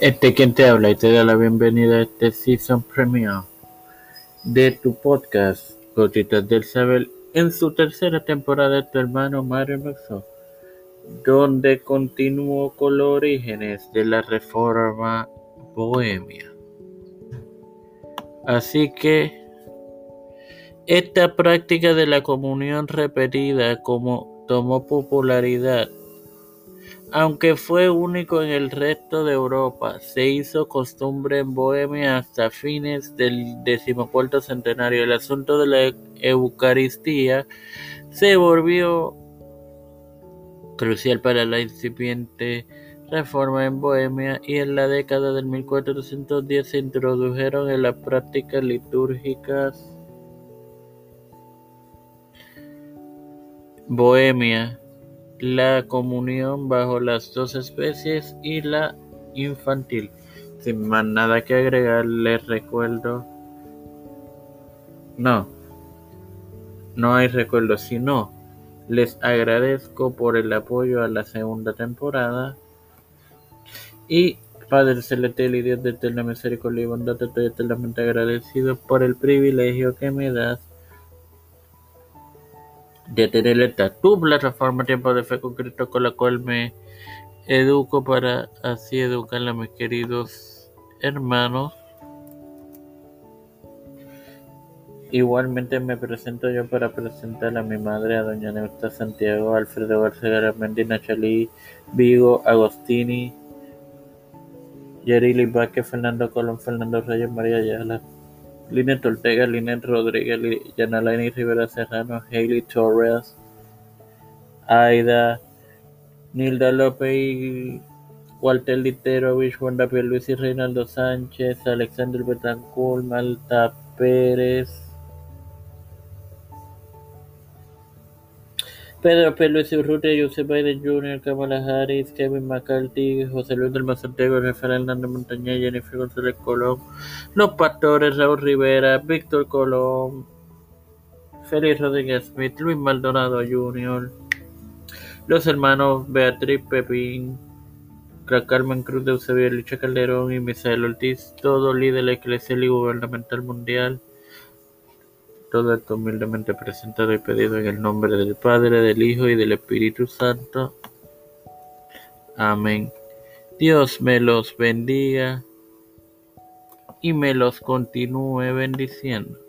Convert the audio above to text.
Este quien te habla y te da la bienvenida a este season premiere de tu podcast Gotitas del Saber en su tercera temporada de tu hermano Mario Maxo, donde continúo con los orígenes de la reforma bohemia. Así que esta práctica de la comunión repetida como tomó popularidad aunque fue único en el resto de Europa, se hizo costumbre en Bohemia hasta fines del decimocuarto centenario. El asunto de la Eucaristía se volvió crucial para la incipiente reforma en Bohemia y en la década del 1410 se introdujeron en las prácticas litúrgicas bohemia la comunión bajo las dos especies y la infantil. Sin más nada que agregar, les recuerdo. No, no hay recuerdo, sino les agradezco por el apoyo a la segunda temporada. Y Padre Celestial y Dios de eterna misericordia y bondad, estoy eternamente agradecido por el privilegio que me das de tener esta tu plataforma Tiempo de Fe con con la cual me educo para así educar a mis queridos hermanos. Igualmente me presento yo para presentar a mi madre, a doña Neusta Santiago, Alfredo García Mendina Chalí, Vigo, Agostini, Yerili Vázquez, Fernando Colón, Fernando Reyes, María Ayala. Linet Ortega, Linet Rodríguez, Yanalaini Rivera Serrano, Hailey Torres, Aida, Nilda López Walter Literovich, Juan David Luis y Reinaldo Sánchez, Alexander Betancourt, Malta Pérez, Pedro P. Luis Urrutia, Joseph Biden Jr., Kamala Harris, Kevin McCarthy, José Luis del Mazantego, Rafael Hernández Montañez, Jennifer González Colón, Los Pastores, Raúl Rivera, Víctor Colón, Félix Rodríguez Smith, Luis Maldonado Jr., los hermanos Beatriz Pepín, Carmen Cruz de Eusebio Lucha Calderón y Misael Ortiz, todo líder eclesial y gubernamental mundial, todo esto humildemente presentado y pedido en el nombre del Padre, del Hijo y del Espíritu Santo. Amén. Dios me los bendiga y me los continúe bendiciendo.